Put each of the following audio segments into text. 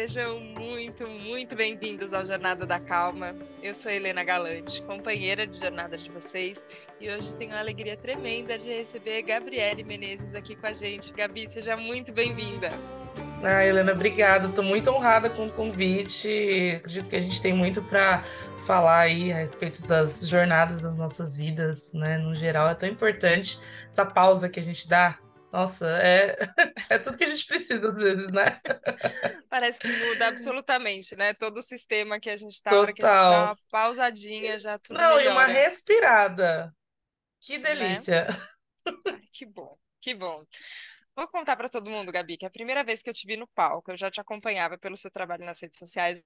Sejam muito, muito bem-vindos ao Jornada da Calma. Eu sou Helena Galante, companheira de jornada de vocês, e hoje tenho a alegria tremenda de receber Gabriele Menezes aqui com a gente. Gabi, seja muito bem-vinda. Ah, Helena, obrigada. Estou muito honrada com o convite. Acredito que a gente tem muito para falar aí a respeito das jornadas das nossas vidas, né? No geral, é tão importante essa pausa que a gente dá nossa, é, é tudo que a gente precisa, vezes, né? Parece que muda absolutamente, né? Todo o sistema que a gente tá, hora que a gente dá uma pausadinha, já tudo Não, melhora. e uma respirada. Que né? delícia. Né? Ai, que bom, que bom. Vou contar para todo mundo, Gabi, que a primeira vez que eu te vi no palco, eu já te acompanhava pelo seu trabalho nas redes sociais,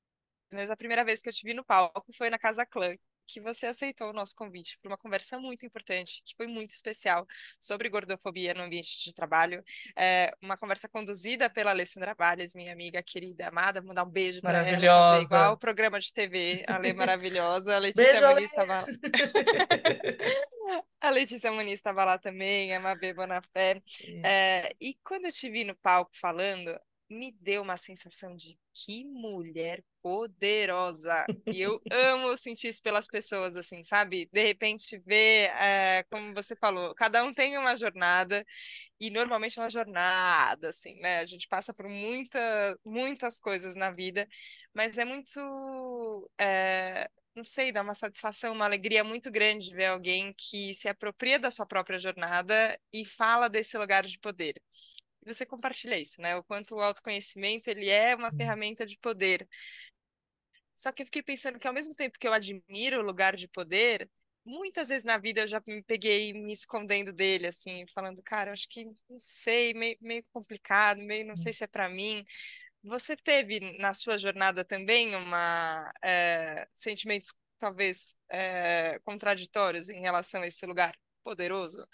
mas a primeira vez que eu te vi no palco foi na Casa Clã, que você aceitou o nosso convite para uma conversa muito importante, que foi muito especial, sobre gordofobia no ambiente de trabalho. É, uma conversa conduzida pela Alessandra Valles, minha amiga querida, amada. Vou mandar um beijo para ela, fazer igual o programa de TV, a Lê maravilhosa. A Letícia beijo, Muniz estava A Letícia Muniz estava lá também, a Mabê Bonafé. É, e quando eu te vi no palco falando, me deu uma sensação de que mulher poderosa. E eu amo sentir isso pelas pessoas, assim, sabe? De repente ver, é, como você falou, cada um tem uma jornada, e normalmente é uma jornada, assim, né? A gente passa por muita, muitas coisas na vida, mas é muito. É, não sei, dá uma satisfação, uma alegria muito grande ver alguém que se apropria da sua própria jornada e fala desse lugar de poder você compartilha isso, né? O quanto o autoconhecimento ele é uma ferramenta de poder. Só que eu fiquei pensando que ao mesmo tempo que eu admiro o lugar de poder, muitas vezes na vida eu já me peguei me escondendo dele, assim, falando, cara, acho que não sei, meio, meio complicado, meio não sei se é para mim. Você teve na sua jornada também uma é, sentimentos talvez é, contraditórios em relação a esse lugar poderoso?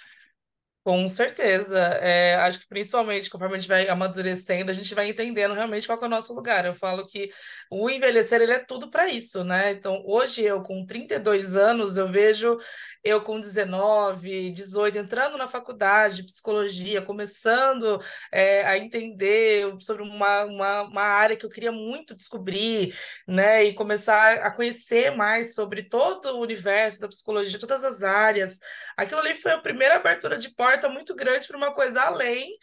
Com certeza. É, acho que principalmente conforme a gente vai amadurecendo, a gente vai entendendo realmente qual é o nosso lugar. Eu falo que o envelhecer ele é tudo para isso, né? Então, hoje eu com 32 anos, eu vejo eu com 19, 18, entrando na faculdade de psicologia, começando é, a entender sobre uma, uma, uma área que eu queria muito descobrir, né? E começar a conhecer mais sobre todo o universo da psicologia, todas as áreas. Aquilo ali foi a primeira abertura de porta muito grande para uma coisa além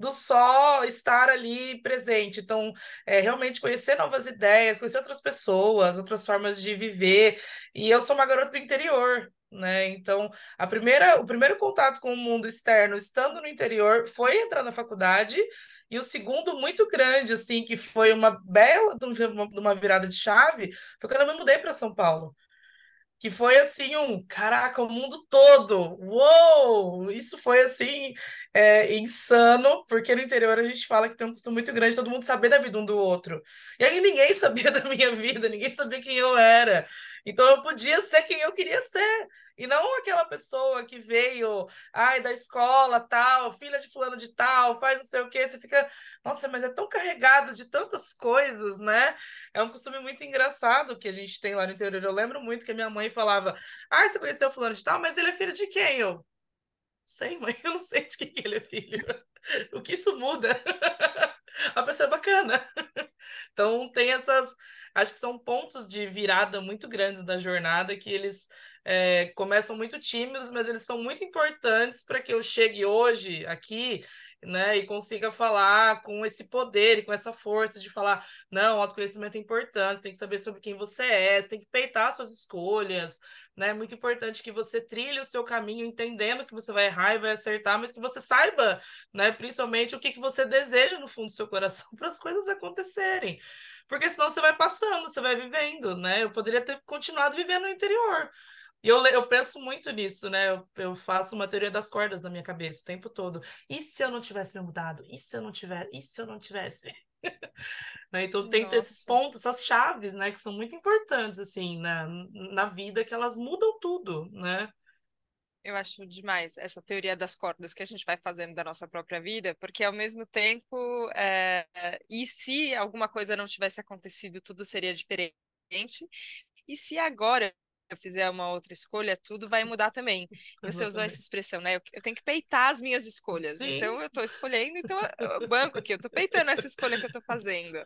do só estar ali presente. Então, é, realmente conhecer novas ideias, conhecer outras pessoas, outras formas de viver. E eu sou uma garota do interior, né? Então, a primeira, o primeiro contato com o mundo externo, estando no interior, foi entrar na faculdade. E o segundo, muito grande, assim, que foi uma bela de uma virada de chave, foi quando eu me mudei para São Paulo que foi assim um caraca, o mundo todo, uou! Isso foi assim é, insano, porque no interior a gente fala que tem um costume muito grande todo mundo saber da vida um do outro. E aí ninguém sabia da minha vida, ninguém sabia quem eu era. Então eu podia ser quem eu queria ser. E não aquela pessoa que veio, ai, da escola, tal, filha de fulano de tal, faz não sei o quê. Você fica, nossa, mas é tão carregado de tantas coisas, né? É um costume muito engraçado que a gente tem lá no interior. Eu lembro muito que a minha mãe falava, ai, você conheceu fulano de tal, mas ele é filho de quem? Eu, sei, mãe, eu não sei de quem ele é filho. o que isso muda? a pessoa é bacana. então tem essas, acho que são pontos de virada muito grandes da jornada que eles é, começam muito tímidos, mas eles são muito importantes para que eu chegue hoje aqui, né, e consiga falar com esse poder e com essa força de falar, não, autoconhecimento é importante, você tem que saber sobre quem você é, você tem que peitar suas escolhas, né, é muito importante que você trilhe o seu caminho entendendo que você vai errar e vai acertar, mas que você saiba, né, principalmente o que, que você deseja no fundo do seu coração para as coisas acontecerem. Porque senão você vai passando, você vai vivendo, né? Eu poderia ter continuado vivendo no interior. E eu, eu penso muito nisso, né? Eu, eu faço uma teoria das cordas na minha cabeça o tempo todo. E se eu não tivesse me mudado? E se eu não tivesse? E se eu não tivesse? né? Então tem Nossa. esses pontos, essas chaves, né? Que são muito importantes, assim, na, na vida, que elas mudam tudo, né? Eu acho demais essa teoria das cordas que a gente vai fazendo da nossa própria vida, porque ao mesmo tempo, é, e se alguma coisa não tivesse acontecido, tudo seria diferente. E se agora eu fizer uma outra escolha, tudo vai mudar também. Você usou essa expressão, né? Eu, eu, tenho que peitar as minhas escolhas. Sim. Então, eu estou escolhendo, então eu banco aqui, eu estou peitando essa escolha que eu estou fazendo.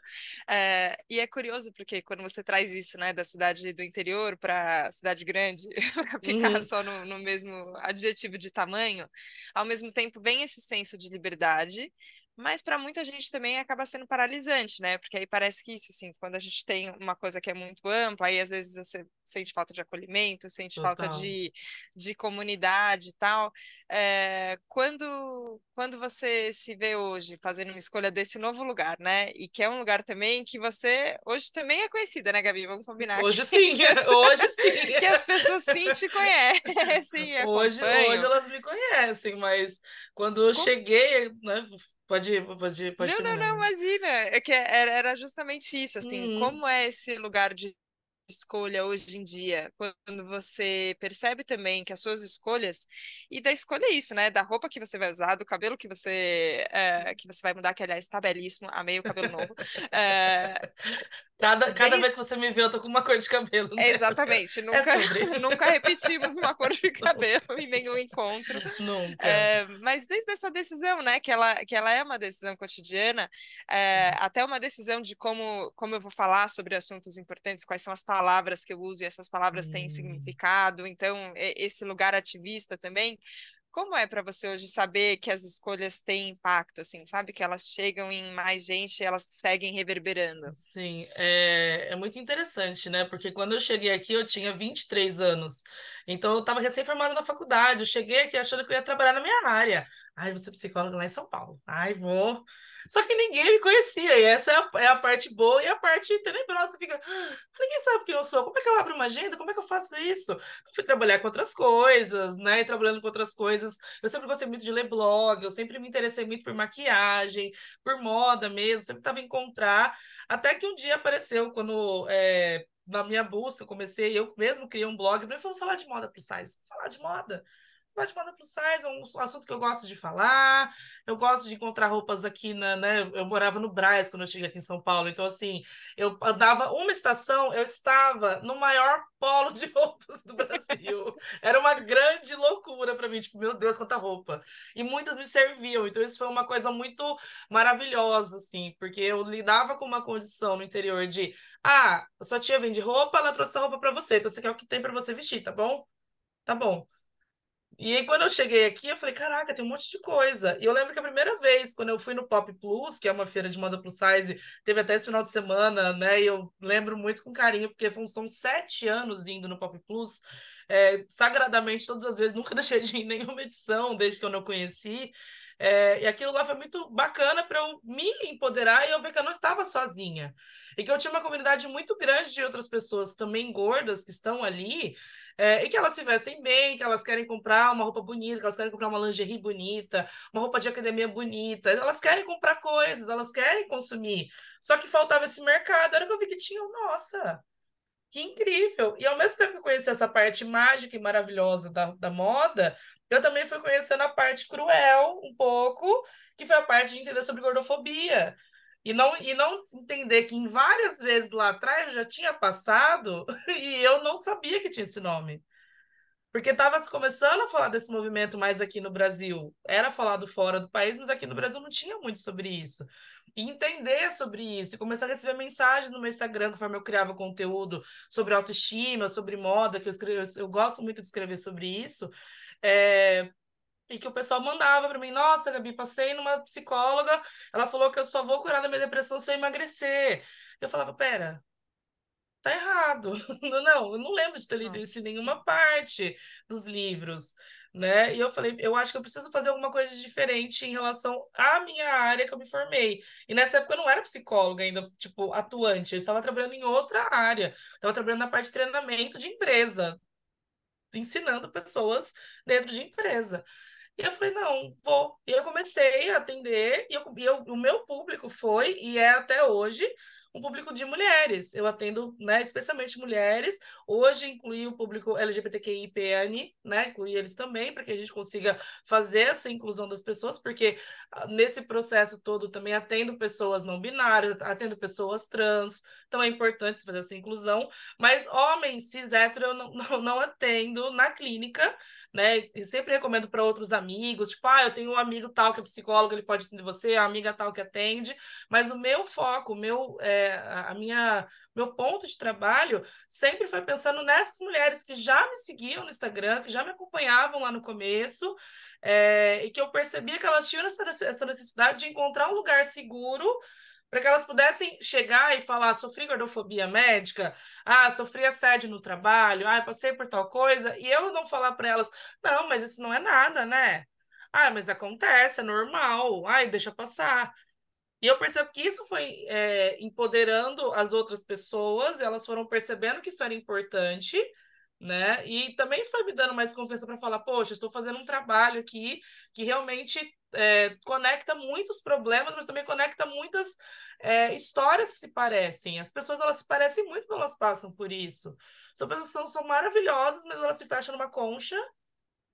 É, e é curioso, porque quando você traz isso, né, da cidade do interior para cidade grande, para ficar uhum. só no, no mesmo adjetivo de tamanho, ao mesmo tempo vem esse senso de liberdade, mas para muita gente também acaba sendo paralisante, né? Porque aí parece que isso, assim, quando a gente tem uma coisa que é muito ampla, aí às vezes você sente falta de acolhimento, sente Total. falta de, de comunidade e tal. É, quando, quando você se vê hoje fazendo uma escolha desse novo lugar, né? E que é um lugar também que você hoje também é conhecida, né, Gabi? Vamos combinar. Hoje que, sim, que as, hoje sim. que as pessoas sim te conhecem. hoje, hoje elas me conhecem, mas quando eu Como... cheguei, né? Pode ir, pode ir, pode Não, terminar. não, não, imagina. É que era, era justamente isso, assim, uhum. como é esse lugar de escolha hoje em dia, quando você percebe também que as suas escolhas, e da escolha é isso, né? Da roupa que você vai usar, do cabelo que você, é, que você vai mudar, que aliás está belíssimo, amei o cabelo novo. É, cada cada vez que você me vê, eu tô com uma cor de cabelo. Né? Exatamente, nunca, é nunca repetimos uma cor de cabelo em nenhum encontro. Nunca. É, mas desde essa decisão, né? Que ela, que ela é uma decisão cotidiana, é, até uma decisão de como, como eu vou falar sobre assuntos importantes, quais são as palavras que eu uso e essas palavras hum. têm significado. Então, esse lugar ativista também. Como é para você hoje saber que as escolhas têm impacto, assim, sabe? Que elas chegam em mais gente e elas seguem reverberando? Sim, é, é muito interessante, né? Porque quando eu cheguei aqui, eu tinha 23 anos. Então, eu estava recém-formada na faculdade. Eu cheguei aqui achando que eu ia trabalhar na minha área. Ai, você é psicóloga lá em São Paulo. Ai, vou só que ninguém me conhecia, e essa é a, é a parte boa e a parte tenebrosa. Fica, ah, ninguém sabe quem eu sou, como é que eu abro uma agenda, como é que eu faço isso? Eu fui trabalhar com outras coisas, né? E trabalhando com outras coisas. Eu sempre gostei muito de ler blog, eu sempre me interessei muito por maquiagem, por moda mesmo, sempre estava em encontrar. Até que um dia apareceu, quando. É, na minha busca, comecei, eu mesmo criei um blog, para falar de moda plus size, falar de moda falar de moda plus size é um assunto que eu gosto de falar. Eu gosto de encontrar roupas aqui na, né? Eu morava no Braz quando eu cheguei aqui em São Paulo. Então, assim, eu andava uma estação, eu estava no maior polo de roupas do Brasil. Era uma grande loucura para mim, tipo, meu Deus, quanta roupa. E muitas me serviam. Então, isso foi uma coisa muito maravilhosa, assim, porque eu lidava com uma condição no interior de, ah, sua tia vende roupa, ela trouxe a roupa para você, então você quer o que tem para você vestir, tá bom? Tá bom. E aí, quando eu cheguei aqui, eu falei, caraca, tem um monte de coisa. E eu lembro que a primeira vez, quando eu fui no Pop Plus, que é uma feira de moda plus size, teve até esse final de semana, né? E eu lembro muito com carinho, porque são sete anos indo no Pop Plus, é, sagradamente, todas as vezes, nunca deixei de ir em nenhuma edição, desde que eu não conheci. É, e aquilo lá foi muito bacana para eu me empoderar e eu ver que eu não estava sozinha. E que eu tinha uma comunidade muito grande de outras pessoas também gordas que estão ali é, e que elas se vestem bem, que elas querem comprar uma roupa bonita, que elas querem comprar uma lingerie bonita, uma roupa de academia bonita. Elas querem comprar coisas, elas querem consumir. Só que faltava esse mercado. Era que eu vi que tinha, nossa, que incrível! E ao mesmo tempo que eu conheci essa parte mágica e maravilhosa da, da moda, eu também fui conhecendo a parte cruel, um pouco, que foi a parte de entender sobre gordofobia. E não, e não entender que em várias vezes lá atrás já tinha passado e eu não sabia que tinha esse nome. Porque estava se começando a falar desse movimento mais aqui no Brasil. Era falado fora do país, mas aqui no Brasil não tinha muito sobre isso. E entender sobre isso, e começar a receber mensagens no meu Instagram, conforme eu criava conteúdo sobre autoestima, sobre moda, que eu, escrevo, eu gosto muito de escrever sobre isso. É, e que o pessoal mandava para mim, nossa, Gabi, passei numa psicóloga, ela falou que eu só vou curar da minha depressão se eu emagrecer. Eu falava, pera, tá errado. Não, eu não lembro de ter lido isso em nenhuma parte dos livros, né? E eu falei, eu acho que eu preciso fazer alguma coisa diferente em relação à minha área que eu me formei. E nessa época eu não era psicóloga ainda, tipo, atuante, eu estava trabalhando em outra área. Estava trabalhando na parte de treinamento de empresa, ensinando pessoas dentro de empresa. E eu falei, não, vou. E eu comecei a atender, e, eu, e eu, o meu público foi, e é até hoje, um público de mulheres. Eu atendo, né, especialmente mulheres. Hoje incluí o público LGBTQIPN, né, incluí eles também, para que a gente consiga fazer essa inclusão das pessoas, porque ah, nesse processo todo também atendo pessoas não binárias, atendo pessoas trans, então é importante fazer essa inclusão. Mas homens cis hétero eu não, não, não atendo na clínica, né? E sempre recomendo para outros amigos, tipo, ah, eu tenho um amigo tal que é psicólogo, ele pode atender você, a amiga tal que atende, mas o meu foco, o meu, é, a minha, meu ponto de trabalho sempre foi pensando nessas mulheres que já me seguiam no Instagram, que já me acompanhavam lá no começo, é, e que eu percebia que elas tinham essa, essa necessidade de encontrar um lugar seguro para que elas pudessem chegar e falar: sofri gordofobia médica, ah, sofri assédio no trabalho, ah, passei por tal coisa, e eu não falar para elas: não, mas isso não é nada, né? Ah, mas acontece, é normal, ai, deixa passar. E eu percebo que isso foi é, empoderando as outras pessoas, elas foram percebendo que isso era importante, né? E também foi me dando mais confiança para falar, poxa, estou fazendo um trabalho aqui que realmente é, conecta muitos problemas, mas também conecta muitas é, histórias que se parecem. As pessoas elas se parecem muito quando elas passam por isso. São pessoas que são, são maravilhosas, mas elas se fecham numa concha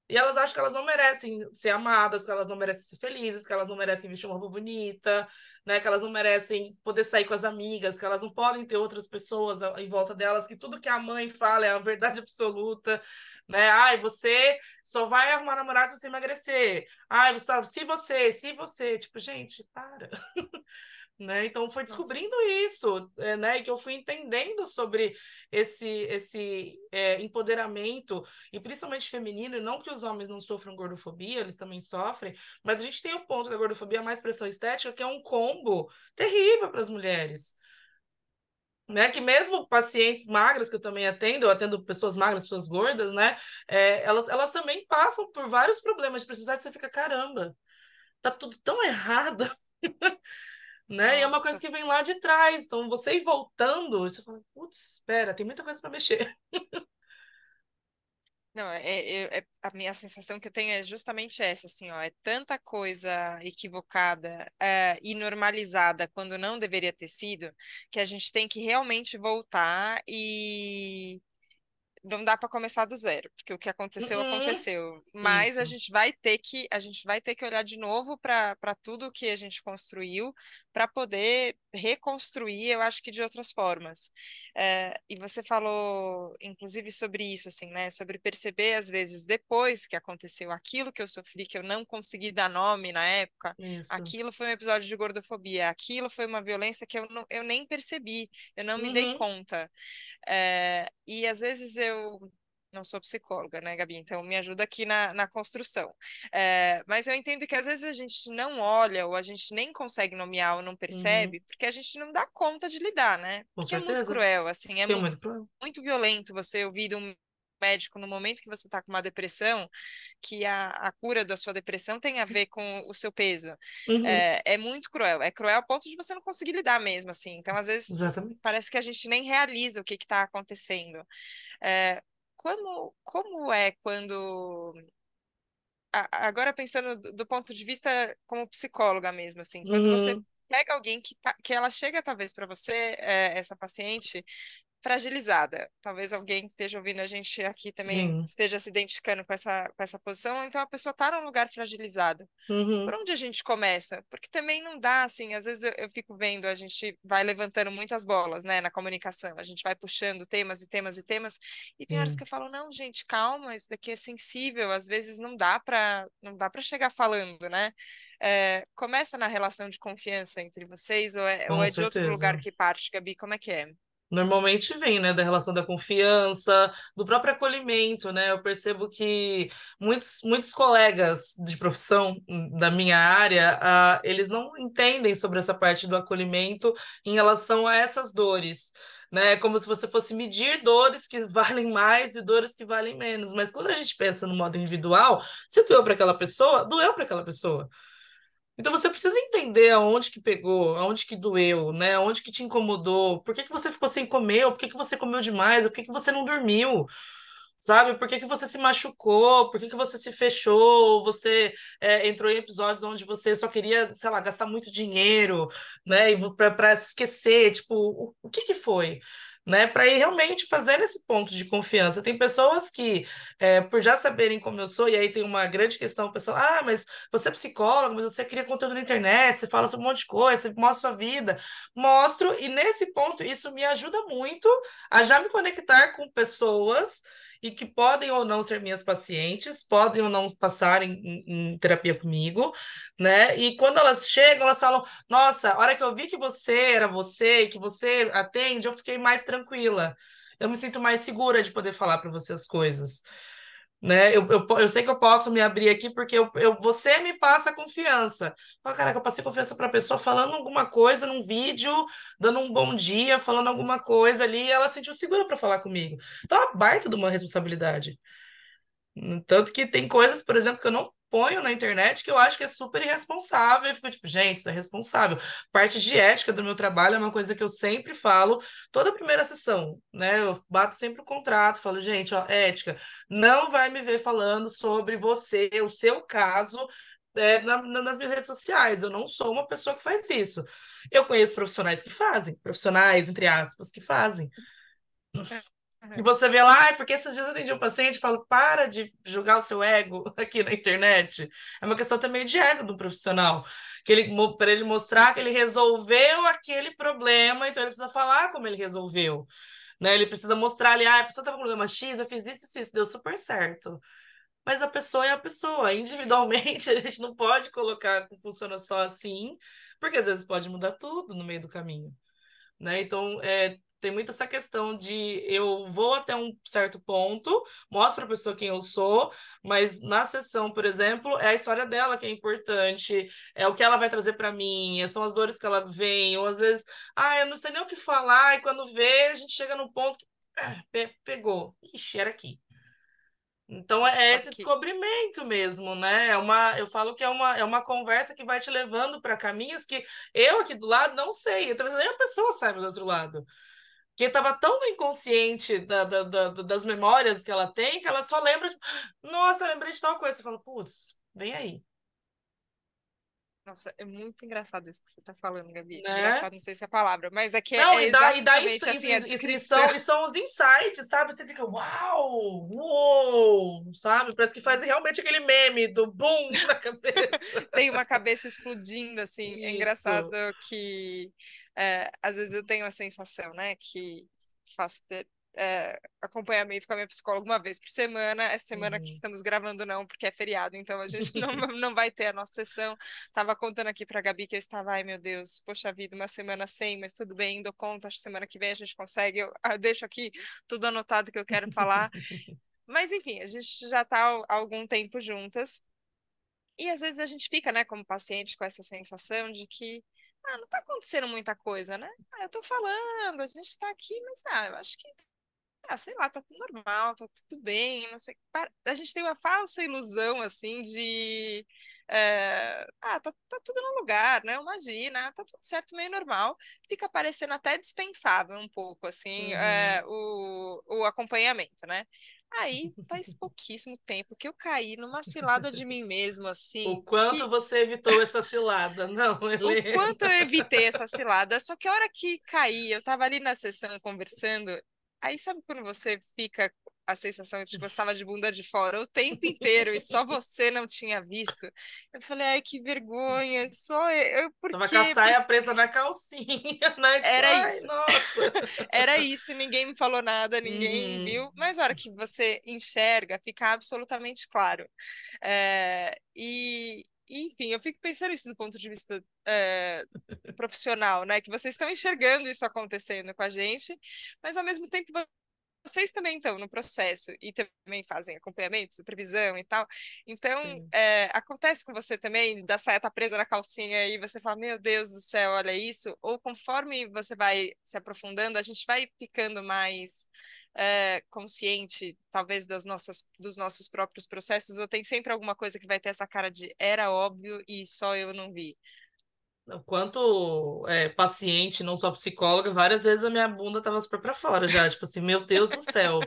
e elas acham que elas não merecem ser amadas, que elas não merecem ser felizes, que elas não merecem vestir uma roupa bonita, né? Que elas não merecem poder sair com as amigas, que elas não podem ter outras pessoas em volta delas, que tudo que a mãe fala é a verdade absoluta, né? Ai, você só vai arrumar namorado se você emagrecer. Ai, você se você, se você, tipo, gente, para. Né? Então foi descobrindo Nossa. isso, é, né? E que eu fui entendendo sobre esse esse é, empoderamento e principalmente feminino, e não que os homens não sofram gordofobia, eles também sofrem, mas a gente tem o ponto da gordofobia mais pressão estética, que é um combo terrível para as mulheres. Né, que mesmo pacientes magras que eu também atendo, eu atendo pessoas magras, pessoas gordas, né? É, elas, elas também passam por vários problemas de estética, você fica, caramba, tá tudo tão errado. né? E é uma coisa que vem lá de trás. Então, você ir voltando, você fala, putz, espera, tem muita coisa para mexer. Não, é, é, é, a minha sensação que eu tenho é justamente essa, assim, ó, é tanta coisa equivocada é, e normalizada quando não deveria ter sido, que a gente tem que realmente voltar e não dá para começar do zero, porque o que aconteceu uhum. aconteceu. Mas Isso. a gente vai ter que a gente vai ter que olhar de novo para tudo que a gente construiu para poder reconstruir, eu acho que de outras formas. É, e você falou, inclusive, sobre isso, assim, né? Sobre perceber às vezes depois que aconteceu aquilo que eu sofri, que eu não consegui dar nome na época. Isso. Aquilo foi um episódio de gordofobia. Aquilo foi uma violência que eu, não, eu nem percebi, eu não uhum. me dei uhum. conta. É, e às vezes eu não sou psicóloga, né, Gabi? Então me ajuda aqui na, na construção. É, mas eu entendo que às vezes a gente não olha ou a gente nem consegue nomear ou não percebe, uhum. porque a gente não dá conta de lidar, né? Com porque certeza. é muito cruel, assim, é muito, muito, cruel. muito violento você ouvir de um médico no momento que você está com uma depressão, que a, a cura da sua depressão tem a ver com o seu peso. Uhum. É, é, muito cruel. É cruel a ponto de você não conseguir lidar mesmo, assim. Então, às vezes, Exatamente. parece que a gente nem realiza o que está acontecendo. É, como, como é quando agora pensando do ponto de vista como psicóloga mesmo, assim, quando uhum. você pega alguém que, tá, que ela chega talvez para você, é, essa paciente, fragilizada. Talvez alguém que esteja ouvindo a gente aqui também Sim. esteja se identificando com essa, com essa posição, então a pessoa está num lugar fragilizado. Uhum. Por onde a gente começa? Porque também não dá, assim, às vezes eu, eu, fico vendo, a gente vai levantando muitas bolas, né, na comunicação, a gente vai puxando temas e temas e temas, e tem Sim. horas que eu falo, não, gente, calma, isso daqui é sensível, às vezes não dá para não dá para chegar falando, né? É, começa na relação de confiança entre vocês, ou é, ou é de outro lugar que parte, Gabi? Como é que é? Normalmente vem, né, da relação da confiança, do próprio acolhimento, né? Eu percebo que muitos, muitos colegas de profissão da minha área, uh, eles não entendem sobre essa parte do acolhimento em relação a essas dores, né? Como se você fosse medir dores que valem mais e dores que valem menos. Mas quando a gente pensa no modo individual, se doeu para aquela pessoa, doeu para aquela pessoa. Então você precisa entender aonde que pegou, aonde que doeu, né? Aonde que te incomodou, por que, que você ficou sem comer, ou por que, que você comeu demais, ou por que, que você não dormiu. sabe? Por que, que você se machucou? Por que, que você se fechou? Você é, entrou em episódios onde você só queria, sei lá, gastar muito dinheiro, né? Para esquecer, tipo, o, o que que foi? Né, para ir realmente fazendo esse ponto de confiança. Tem pessoas que, é, por já saberem como eu sou, e aí tem uma grande questão, o pessoal, ah, mas você é psicólogo, mas você cria conteúdo na internet, você fala sobre um monte de coisa, você mostra sua vida. Mostro, e nesse ponto, isso me ajuda muito a já me conectar com pessoas e que podem ou não ser minhas pacientes, podem ou não passar em, em, em, terapia comigo, né? E quando elas chegam, elas falam: Nossa, a hora que eu vi que você era você e que você atende, eu fiquei mais tranquila. Eu me sinto mais segura de poder falar para você as coisas né? Eu, eu, eu sei que eu posso me abrir aqui porque eu, eu, você me passa confiança. Fala, caraca, eu passei confiança para a pessoa falando alguma coisa num vídeo, dando um bom dia, falando alguma coisa ali, e ela sentiu segura para falar comigo. Então, é uma baita de uma responsabilidade. Tanto que tem coisas, por exemplo, que eu não ponho na internet que eu acho que é super irresponsável. Eu fico tipo, gente, isso é responsável. Parte de ética do meu trabalho é uma coisa que eu sempre falo, toda primeira sessão, né? Eu bato sempre o contrato, falo, gente, ó, ética, não vai me ver falando sobre você, o seu caso. É, na, nas minhas redes sociais, eu não sou uma pessoa que faz isso. Eu conheço profissionais que fazem, profissionais, entre aspas, que fazem. É. E você vê lá, ah, porque esses dias eu atendi um paciente e falo, para de julgar o seu ego aqui na internet. É uma questão também de ego do profissional. Que ele, para ele mostrar que ele resolveu aquele problema, então ele precisa falar como ele resolveu. Né? Ele precisa mostrar ali, ah, a pessoa estava com problema X, eu fiz isso, isso, isso, deu super certo. Mas a pessoa é a pessoa. Individualmente, a gente não pode colocar funciona só assim, porque às vezes pode mudar tudo no meio do caminho. Né? Então, é, tem muito essa questão de eu vou até um certo ponto, mostro para a pessoa quem eu sou, mas na sessão, por exemplo, é a história dela que é importante, é o que ela vai trazer para mim, são as dores que ela vem, ou às vezes, ah, eu não sei nem o que falar, e quando vê, a gente chega num ponto que ah, pe pegou, ixi, era aqui. Então é Nossa, é esse que... descobrimento mesmo, né? É uma, eu falo que é uma, é uma conversa que vai te levando para caminhos que eu aqui do lado não sei, talvez nem a pessoa saiba do outro lado que estava tão inconsciente da, da, da, das memórias que ela tem que ela só lembra, de, nossa, eu lembrei de tal coisa. Você fala, putz, vem aí. Nossa, é muito engraçado isso que você está falando, Gabi. Né? Engraçado, não sei se é a palavra, mas é que não, é e dá, e dá isso, assim, isso, isso, isso, são, são os insights, sabe? Você fica, uau, uou, sabe? Parece que faz realmente aquele meme do boom na cabeça. Tem uma cabeça explodindo, assim. Isso. É engraçado que é, às vezes eu tenho a sensação, né, que faço ter, é, acompanhamento com a minha psicóloga uma vez por semana. Essa semana uhum. que estamos gravando não, porque é feriado, então a gente não, não vai ter a nossa sessão. Tava contando aqui para a Gabi que eu estava, ai meu Deus, poxa vida, uma semana sem, mas tudo bem, dou conta, acho que semana que vem a gente consegue. Eu, eu deixo aqui tudo anotado que eu quero falar. mas enfim, a gente já está há algum tempo juntas. E às vezes a gente fica, né, como paciente, com essa sensação de que ah, não tá acontecendo muita coisa, né? Ah, eu tô falando, a gente tá aqui, mas ah, eu acho que, ah, sei lá, tá tudo normal, tá tudo bem, não sei. A gente tem uma falsa ilusão, assim, de. É, ah, tá, tá tudo no lugar, né? Imagina, tá tudo certo, meio normal. Fica parecendo até dispensável um pouco, assim, uhum. é, o, o acompanhamento, né? Aí faz pouquíssimo tempo que eu caí numa cilada de mim mesmo, assim. O quanto que... você evitou essa cilada, não, Helena? O quanto eu evitei essa cilada, só que a hora que caí, eu tava ali na sessão conversando, aí sabe quando você fica a sensação de que você estava de bunda de fora o tempo inteiro e só você não tinha visto. Eu falei, ai, que vergonha, só eu. Por Tava com a saia presa na calcinha, né? Tipo, Era isso. Nossa. Era isso, ninguém me falou nada, ninguém uhum. viu. Mas a hora que você enxerga, fica absolutamente claro. É, e, enfim, eu fico pensando isso do ponto de vista é, profissional, né? Que vocês estão enxergando isso acontecendo com a gente, mas ao mesmo tempo vocês também estão no processo e também fazem acompanhamento, supervisão e tal. Então, é, acontece com você também, da saia tá presa na calcinha e você fala, meu Deus do céu, olha isso. Ou conforme você vai se aprofundando, a gente vai ficando mais é, consciente, talvez, das nossas, dos nossos próprios processos, ou tem sempre alguma coisa que vai ter essa cara de era óbvio e só eu não vi quanto é, paciente, não só psicóloga, várias vezes a minha bunda tava super para fora já, tipo assim, meu Deus do céu.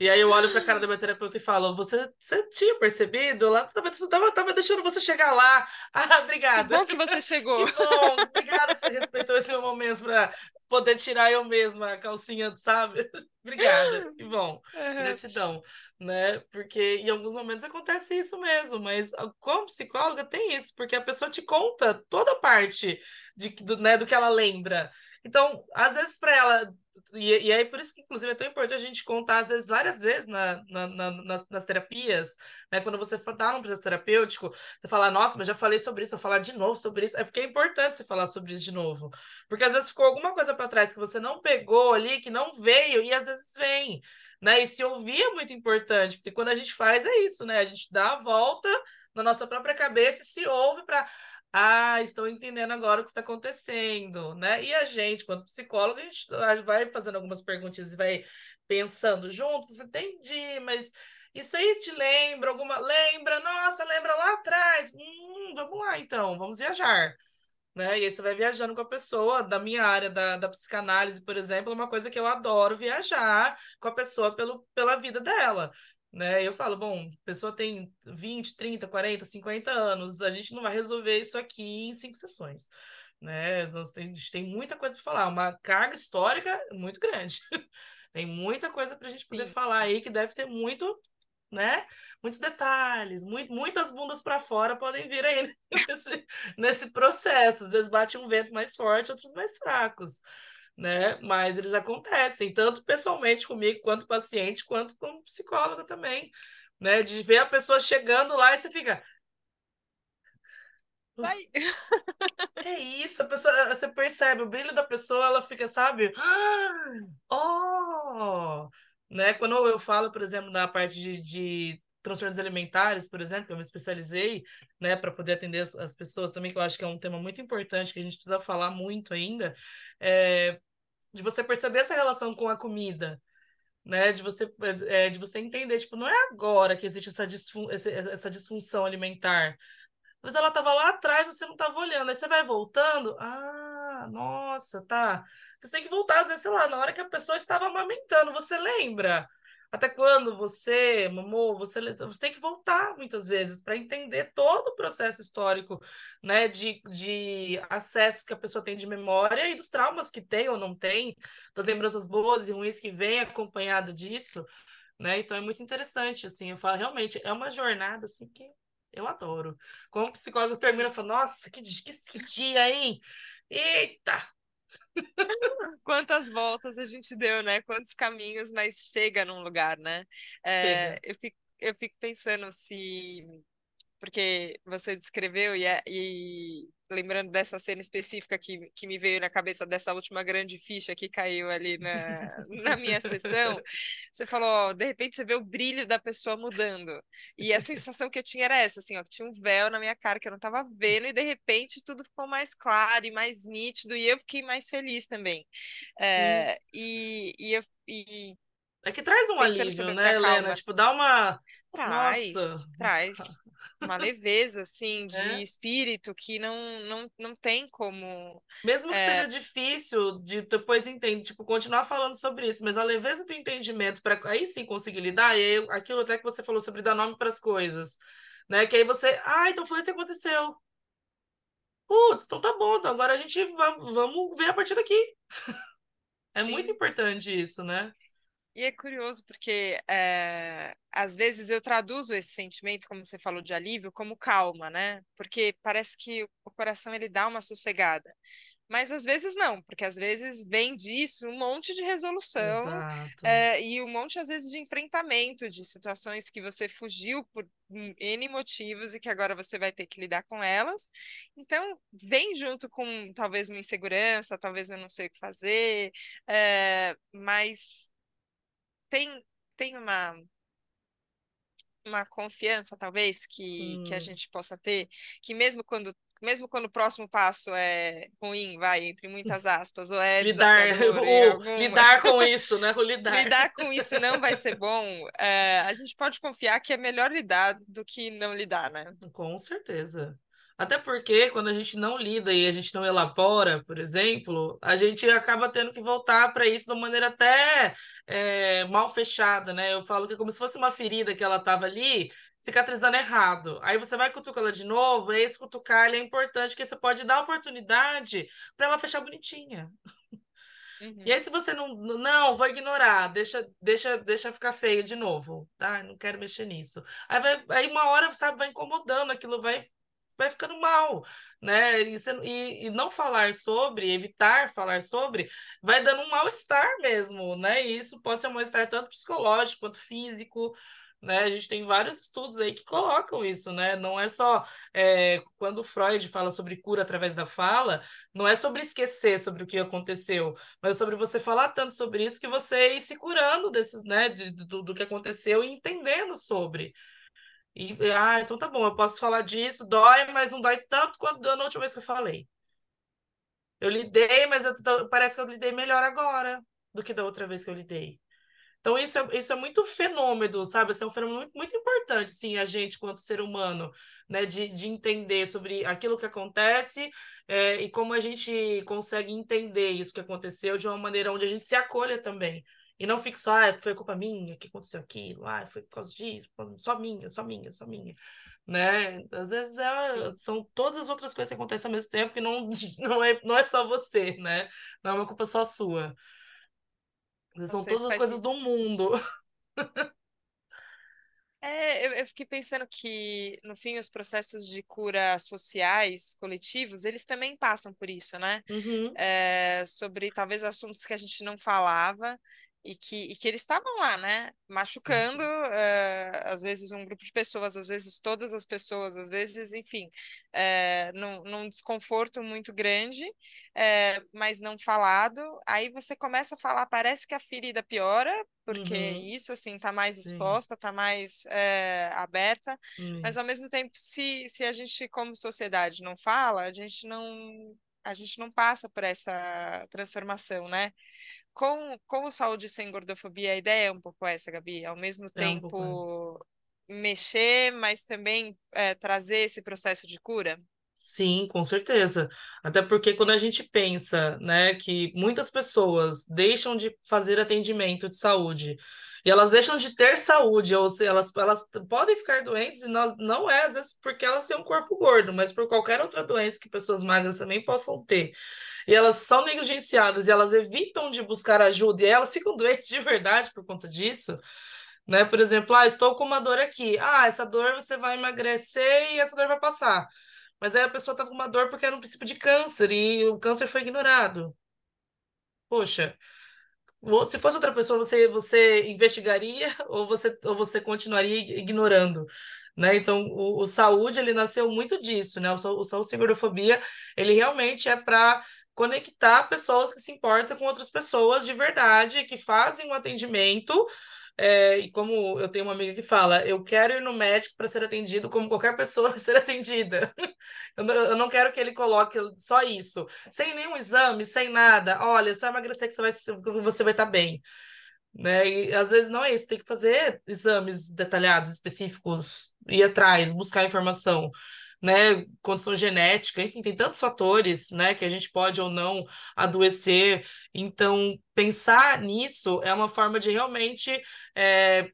E aí eu olho pra cara da minha terapeuta e falo: Você, você tinha percebido? Ela tava, tava, tava deixando você chegar lá. Ah, obrigada. Que bom que você chegou. que bom, obrigada que você respeitou esse meu momento pra poder tirar eu mesma a calcinha, sabe? obrigada, que bom. Uhum. Gratidão, né? Porque em alguns momentos acontece isso mesmo, mas como psicóloga tem isso, porque a pessoa te conta toda a parte de, do, né, do que ela lembra. Então, às vezes, para ela. E, e aí, por isso que, inclusive, é tão importante a gente contar, às vezes, várias vezes na, na, na nas, nas, terapias, né? Quando você está num processo terapêutico, você fala, nossa, mas já falei sobre isso, eu falar de novo sobre isso. É porque é importante você falar sobre isso de novo. Porque às vezes ficou alguma coisa para trás que você não pegou ali, que não veio, e às vezes vem. Né? E se ouvir é muito importante, porque quando a gente faz é isso, né? A gente dá a volta na nossa própria cabeça e se ouve para ah, estou entendendo agora o que está acontecendo, né? E a gente, quando psicólogo, a gente vai fazendo algumas perguntas e vai pensando junto, entendi, mas isso aí te lembra alguma? Lembra? Nossa, lembra lá atrás. Hum, vamos lá então, vamos viajar. Né? E aí você vai viajando com a pessoa da minha área da, da psicanálise, por exemplo, é uma coisa que eu adoro viajar com a pessoa pelo, pela vida dela né? Eu falo, bom, a pessoa tem 20, 30, 40, 50 anos, a gente não vai resolver isso aqui em cinco sessões, né? Nós tem, a gente tem muita coisa para falar, uma carga histórica muito grande. tem muita coisa para a gente poder Sim. falar aí que deve ter muito, né? Muitos detalhes, muito, muitas bundas para fora podem vir aí nesse, nesse processo. Às vezes bate um vento mais forte, outros mais fracos né? Mas eles acontecem, tanto pessoalmente comigo, quanto paciente, quanto como psicóloga também, né? De ver a pessoa chegando lá e você fica. Vai. É isso, a pessoa, você percebe o brilho da pessoa, ela fica, sabe? Oh! Né? Quando eu falo, por exemplo, na parte de, de transtornos alimentares, por exemplo, que eu me especializei, né, para poder atender as, as, pessoas também, que eu acho que é um tema muito importante, que a gente precisa falar muito ainda, é, de você perceber essa relação com a comida, né, de você, é, de você entender, tipo, não é agora que existe essa, disfun essa disfunção alimentar, mas ela estava lá atrás, você não estava olhando, aí você vai voltando, ah, nossa, tá, você tem que voltar, às vezes, sei lá, na hora que a pessoa estava amamentando, você lembra? Até quando você mamou, você, você tem que voltar muitas vezes para entender todo o processo histórico né, de, de acessos que a pessoa tem de memória e dos traumas que tem ou não tem, das lembranças boas e ruins que vem acompanhado disso. Né? Então é muito interessante, assim, eu falo, realmente, é uma jornada assim que eu adoro. Como psicólogo termina, eu falo, nossa, que, que, que dia, hein? Eita! Quantas voltas a gente deu, né? Quantos caminhos, mas chega num lugar, né? É, eu, fico, eu fico pensando se. Porque você descreveu e, é, e lembrando dessa cena específica que, que me veio na cabeça dessa última grande ficha que caiu ali na, na minha sessão, você falou, ó, de repente você vê o brilho da pessoa mudando. E a sensação que eu tinha era essa, assim, ó, que tinha um véu na minha cara que eu não estava vendo, e de repente tudo ficou mais claro e mais nítido, e eu fiquei mais feliz também. É, e, e, eu, e é que traz um alívio, né, Helena? Tipo, dá uma. Traz, Nossa. traz uma leveza assim de é. espírito que não, não, não tem como mesmo que é... seja difícil de depois entender tipo continuar falando sobre isso mas a leveza do entendimento para aí sim conseguir lidar e aí, aquilo até que você falou sobre dar nome para as coisas né que aí você ah então foi isso que aconteceu. Putz, então tá bom então agora a gente vai, vamos ver a partir daqui. É muito importante isso né e é curioso porque é, às vezes eu traduzo esse sentimento, como você falou de alívio, como calma, né? Porque parece que o coração ele dá uma sossegada. Mas às vezes não, porque às vezes vem disso um monte de resolução é, e um monte, às vezes, de enfrentamento de situações que você fugiu por N motivos e que agora você vai ter que lidar com elas. Então, vem junto com talvez uma insegurança, talvez eu não sei o que fazer, é, mas tem, tem uma, uma confiança, talvez, que, hum. que a hum. gente possa ter, que mesmo quando mesmo quando o próximo passo é ruim, vai, entre muitas aspas, ou é lidar, o, algum... lidar com isso, né? Lidar. lidar com isso não vai ser bom, é, a gente pode confiar que é melhor lidar do que não lidar, né? Com certeza. Até porque quando a gente não lida e a gente não elabora, por exemplo, a gente acaba tendo que voltar para isso de uma maneira até é, mal fechada, né? Eu falo que é como se fosse uma ferida que ela estava ali cicatrizando errado. Aí você vai cutucar ela de novo, e esse cutucar é importante, porque você pode dar oportunidade para ela fechar bonitinha. Uhum. E aí, se você não. Não, vou ignorar, deixa, deixa, deixa ficar feio de novo, tá? Não quero mexer nisso. Aí, vai, aí uma hora, sabe, vai incomodando, aquilo vai, vai ficando mal, né? E, e, e não falar sobre, evitar falar sobre, vai dando um mal-estar mesmo, né? E isso pode ser um mal-estar tanto psicológico quanto físico né? A gente tem vários estudos aí que colocam isso, né? Não é só é, quando Freud fala sobre cura através da fala, não é sobre esquecer sobre o que aconteceu, mas é sobre você falar tanto sobre isso que você ir se curando desses, né? De, do, do que aconteceu e entendendo sobre. E, ah, então tá bom, eu posso falar disso, dói, mas não dói tanto quanto na última vez que eu falei. Eu lidei, mas eu, parece que eu lidei melhor agora do que da outra vez que eu lidei. Então, isso é, isso é muito fenômeno, sabe? Isso é um fenômeno muito, muito importante, sim, a gente, quanto ser humano, né? De, de entender sobre aquilo que acontece é, e como a gente consegue entender isso que aconteceu de uma maneira onde a gente se acolha também. E não fique só, ah, foi culpa minha que aconteceu aquilo, ah, foi por causa disso, só minha, só minha, só minha. Né? Às vezes é, são todas as outras coisas que acontecem ao mesmo tempo que não, não, é, não é só você, né? Não é uma culpa só sua. São todas as coisas do mundo. É, eu, eu, fiquei pensando que, no fim, os processos de cura sociais, coletivos, eles também passam por isso, né? Uhum. É, sobre talvez assuntos que a gente não falava e que, e que eles estavam lá, né? Machucando, uh, às vezes um grupo de pessoas, às vezes todas as pessoas, às vezes, enfim, uh, num, num, desconforto muito grande, uh, mas não falado. Aí você começa a falar, parece que a ferida piora, porque uhum. isso, assim, tá mais exposta, Sim. tá mais aberta, isso. mas ao mesmo tempo, se, se a gente, como sociedade, não fala, a gente não a gente não passa por essa transformação, né? Com, com o Saúde Sem Gordofobia, a ideia é um pouco essa, Gabi, ao mesmo tempo é um mexer, mas também é, trazer esse processo de cura? Sim, com certeza. Até porque quando a gente pensa, né, que muitas pessoas deixam de fazer atendimento de saúde e elas deixam de ter saúde, ou seja, elas, elas podem ficar doentes, e nós, não é às vezes porque elas têm um corpo gordo, mas por qualquer outra doença que pessoas magras também possam ter. E elas são negligenciadas e elas evitam de buscar ajuda, e elas ficam doentes de verdade por conta disso. Né? Por exemplo, ah, estou com uma dor aqui. Ah, essa dor você vai emagrecer e essa dor vai passar. Mas aí a pessoa está com uma dor porque era um princípio de câncer e o câncer foi ignorado. Poxa, se fosse outra pessoa, você, você investigaria ou você, ou você continuaria ignorando? Né? Então, o, o saúde, ele nasceu muito disso, né? O, o saúde sem gordofobia, ele realmente é para conectar pessoas que se importam com outras pessoas de verdade, que fazem um atendimento é, e como eu tenho uma amiga que fala, eu quero ir no médico para ser atendido como qualquer pessoa ser atendida. eu, não, eu não quero que ele coloque só isso, sem nenhum exame, sem nada. Olha, só emagrecer que você vai, você vai estar tá bem. Né? E às vezes não é isso, tem que fazer exames detalhados, específicos, ir atrás, buscar informação né, condição genética, enfim, tem tantos fatores, né, que a gente pode ou não adoecer. Então, pensar nisso é uma forma de realmente é,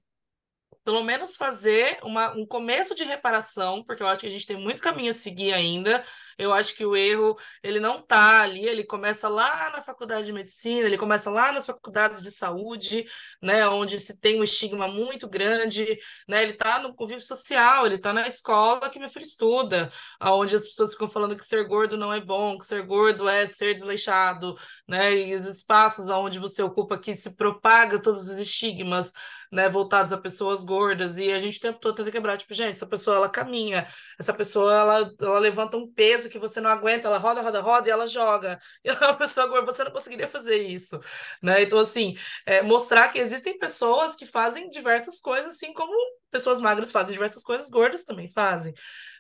pelo menos fazer uma, um começo de reparação, porque eu acho que a gente tem muito caminho a seguir ainda. Eu acho que o erro, ele não está ali, ele começa lá na faculdade de medicina, ele começa lá nas faculdades de saúde, né, onde se tem um estigma muito grande, né, ele está no convívio social, ele está na escola que meu filho estuda, onde as pessoas ficam falando que ser gordo não é bom, que ser gordo é ser desleixado, né, e os espaços onde você ocupa que se propaga todos os estigmas, né, voltados a pessoas gordas, e a gente o tempo todo tenta quebrar, tipo, gente, essa pessoa, ela caminha, essa pessoa, ela, ela levanta um peso que você não aguenta, ela roda, roda, roda, e ela joga, e ela é uma pessoa gorda, você não conseguiria fazer isso, né, então, assim, é, mostrar que existem pessoas que fazem diversas coisas, assim como pessoas magras fazem diversas coisas, gordas também fazem,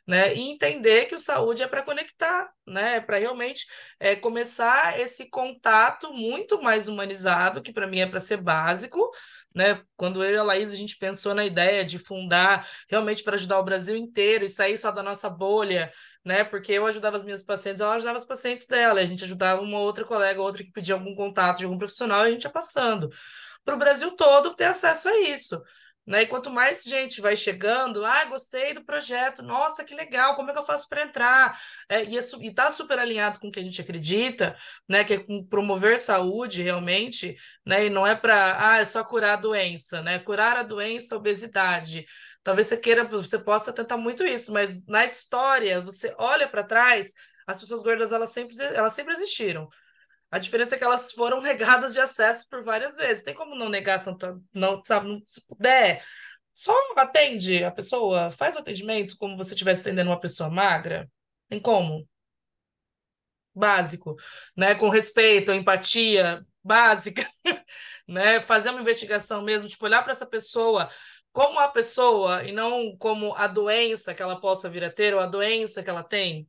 né? E entender que o saúde é para conectar, né? Para realmente é, começar esse contato muito mais humanizado, que para mim é para ser básico, né? Quando eu e a Laís a gente pensou na ideia de fundar realmente para ajudar o Brasil inteiro e sair só da nossa bolha, né? Porque eu ajudava as minhas pacientes, ela ajudava os pacientes dela, a gente ajudava uma outra colega, outra que pedia algum contato de algum profissional e a gente ia passando. Para o Brasil todo ter acesso a isso. Né? E quanto mais gente vai chegando, ah, gostei do projeto, nossa, que legal, como é que eu faço para entrar? É, e está super alinhado com o que a gente acredita, né? Que é promover saúde realmente, né? E não é para, ah, é só curar a doença, né? Curar a doença, a obesidade. Talvez você queira, você possa tentar muito isso, mas na história, você olha para trás, as pessoas gordas elas sempre, elas sempre existiram. A diferença é que elas foram negadas de acesso por várias vezes. Tem como não negar tanto, não, sabe, se puder, só atende a pessoa, faz o atendimento como você estivesse atendendo uma pessoa magra. Tem como? Básico, né? Com respeito, empatia básica, né? Fazer uma investigação mesmo, tipo, olhar para essa pessoa como a pessoa e não como a doença que ela possa vir a ter ou a doença que ela tem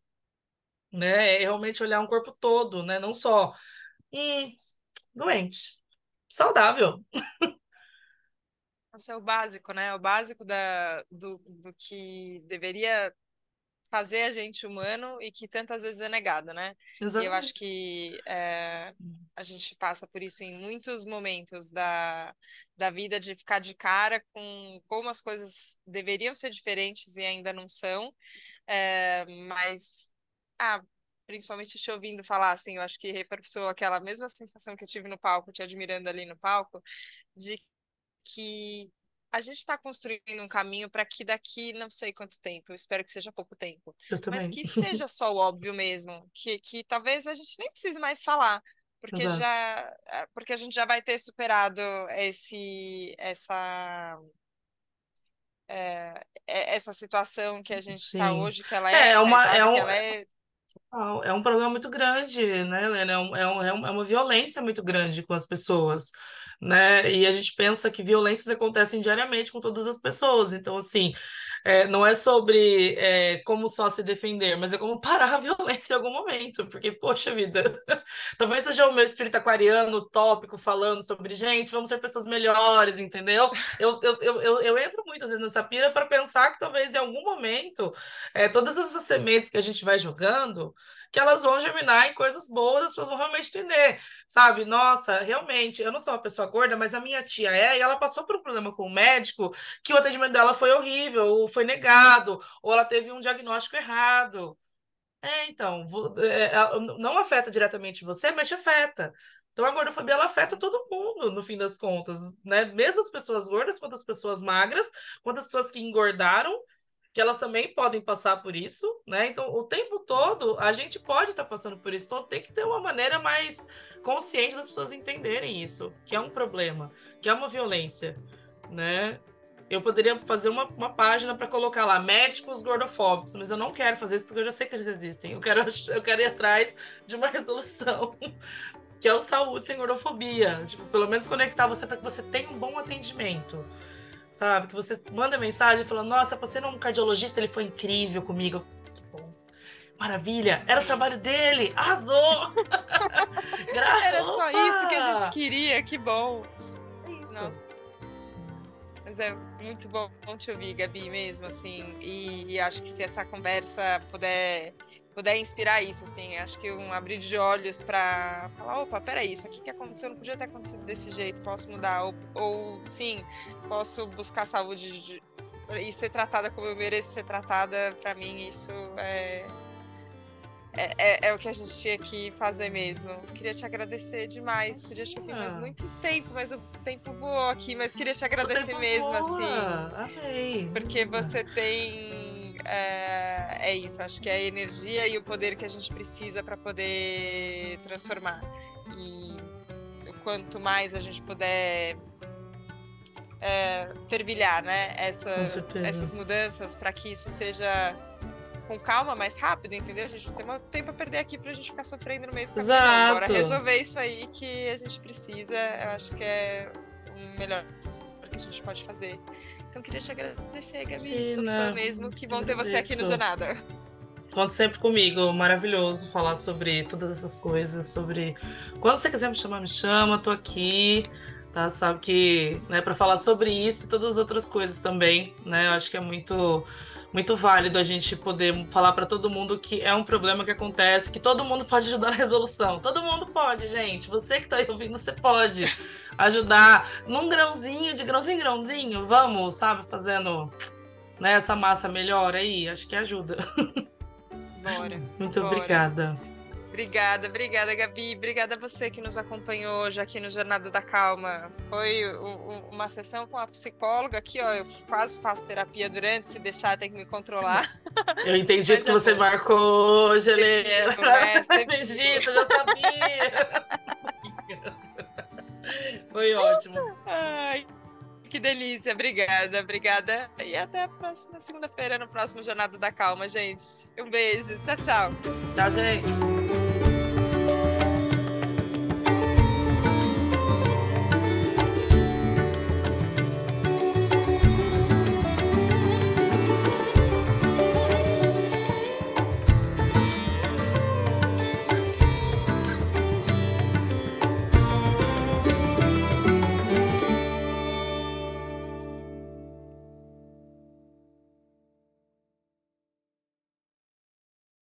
né? É realmente olhar um corpo todo, né? Não só hum, doente, saudável. Esse é o básico, né? O básico da, do, do que deveria fazer a gente humano e que tantas vezes é negado, né? Exatamente. E eu acho que é, a gente passa por isso em muitos momentos da, da vida de ficar de cara com como as coisas deveriam ser diferentes e ainda não são, é, mas ah, principalmente te ouvindo falar, assim, eu acho que reforçou aquela mesma sensação que eu tive no palco, te admirando ali no palco, de que a gente está construindo um caminho para que daqui não sei quanto tempo, eu espero que seja pouco tempo, mas que seja só o óbvio mesmo, que, que talvez a gente nem precise mais falar, porque Exato. já é, porque a gente já vai ter superado esse essa é, é essa situação que a gente está hoje, que ela é, é uma, é um, que ela é é um problema muito grande, né, Helena? É, um, é, um, é uma violência muito grande com as pessoas, né? E a gente pensa que violências acontecem diariamente com todas as pessoas. Então, assim, é, não é sobre é, como só se defender, mas é como parar a violência em algum momento, porque, poxa vida, talvez seja o meu espírito aquariano tópico falando sobre, gente, vamos ser pessoas melhores, entendeu? Eu, eu, eu, eu entro muitas vezes nessa pira para pensar que talvez em algum momento é, todas essas sementes que a gente vai jogando que elas vão germinar em coisas boas, as pessoas vão realmente entender, sabe? Nossa, realmente, eu não sou uma pessoa gorda, mas a minha tia é, e ela passou por um problema com o médico, que o atendimento dela foi horrível, ou foi negado, ou ela teve um diagnóstico errado. É, então, é, não afeta diretamente você, mas te afeta. Então a gordofobia ela afeta todo mundo, no fim das contas, né? Mesmo as pessoas gordas, quanto as pessoas magras, quanto as pessoas que engordaram, que elas também podem passar por isso, né? Então, o tempo todo a gente pode estar tá passando por isso. Então, tem que ter uma maneira mais consciente das pessoas entenderem isso, que é um problema, que é uma violência, né? Eu poderia fazer uma, uma página para colocar lá médicos gordofóbicos, mas eu não quero fazer isso porque eu já sei que eles existem. Eu quero, eu quero ir atrás de uma resolução que é o saúde sem gordofobia. Tipo, pelo menos conectar você para que você tenha um bom atendimento sabe? Que você manda mensagem falando, nossa, você não é um cardiologista, ele foi incrível comigo. Que bom. Maravilha, era o trabalho dele, arrasou! era só isso que a gente queria, que bom. É isso. Nossa. Mas é muito bom te ouvir, Gabi, mesmo, assim. E, e acho que se essa conversa puder puder inspirar isso, assim, acho que um abrir de olhos para falar, opa, peraí, isso aqui que aconteceu não podia ter acontecido desse jeito, posso mudar, ou, ou sim, posso buscar saúde de, e ser tratada como eu mereço ser tratada, para mim isso é, é, é, é, o que a gente tinha que fazer mesmo. Queria te agradecer demais. Podia te ouvir ah. mais muito tempo, mas o tempo voou aqui. Mas queria te agradecer mesmo, voa. assim. Amei. Porque você tem é, é isso. Acho que é a energia e o poder que a gente precisa para poder transformar. E quanto mais a gente puder é, fervilhar, né? Essas, essas mudanças para que isso seja com calma, mais rápido, entendeu? A gente não tem tempo a perder aqui pra gente ficar sofrendo no meio do caminho. Exato. Agora resolver isso aí que a gente precisa, eu acho que é o melhor que a gente pode fazer. Então queria te agradecer, Gabi. Sou fã mesmo. Que bom ter você aqui no Jornada. Conte sempre comigo, maravilhoso falar sobre todas essas coisas, sobre. Quando você quiser me chamar, me chama, tô aqui. tá? Sabe que, né, para falar sobre isso e todas as outras coisas também, né? Eu acho que é muito muito válido a gente poder falar para todo mundo que é um problema que acontece, que todo mundo pode ajudar na resolução. Todo mundo pode, gente. Você que está aí ouvindo, você pode ajudar num grãozinho, de grãozinho em grãozinho. Vamos, sabe, fazendo né, essa massa melhor aí. Acho que ajuda. Bora. Muito bora. obrigada. Obrigada, obrigada, Gabi. Obrigada a você que nos acompanhou hoje aqui no Jornada da Calma. Foi uma sessão com a psicóloga aqui, ó. Eu quase faço terapia durante, se deixar, tem que me controlar. Eu entendi Mas que é você bom. marcou, Helena. É, Egito, já sabia. Foi ótimo. Ai, que delícia. Obrigada, obrigada. E até a próxima segunda-feira, no próximo Jornada da Calma, gente. Um beijo. Tchau, tchau. Tchau, gente.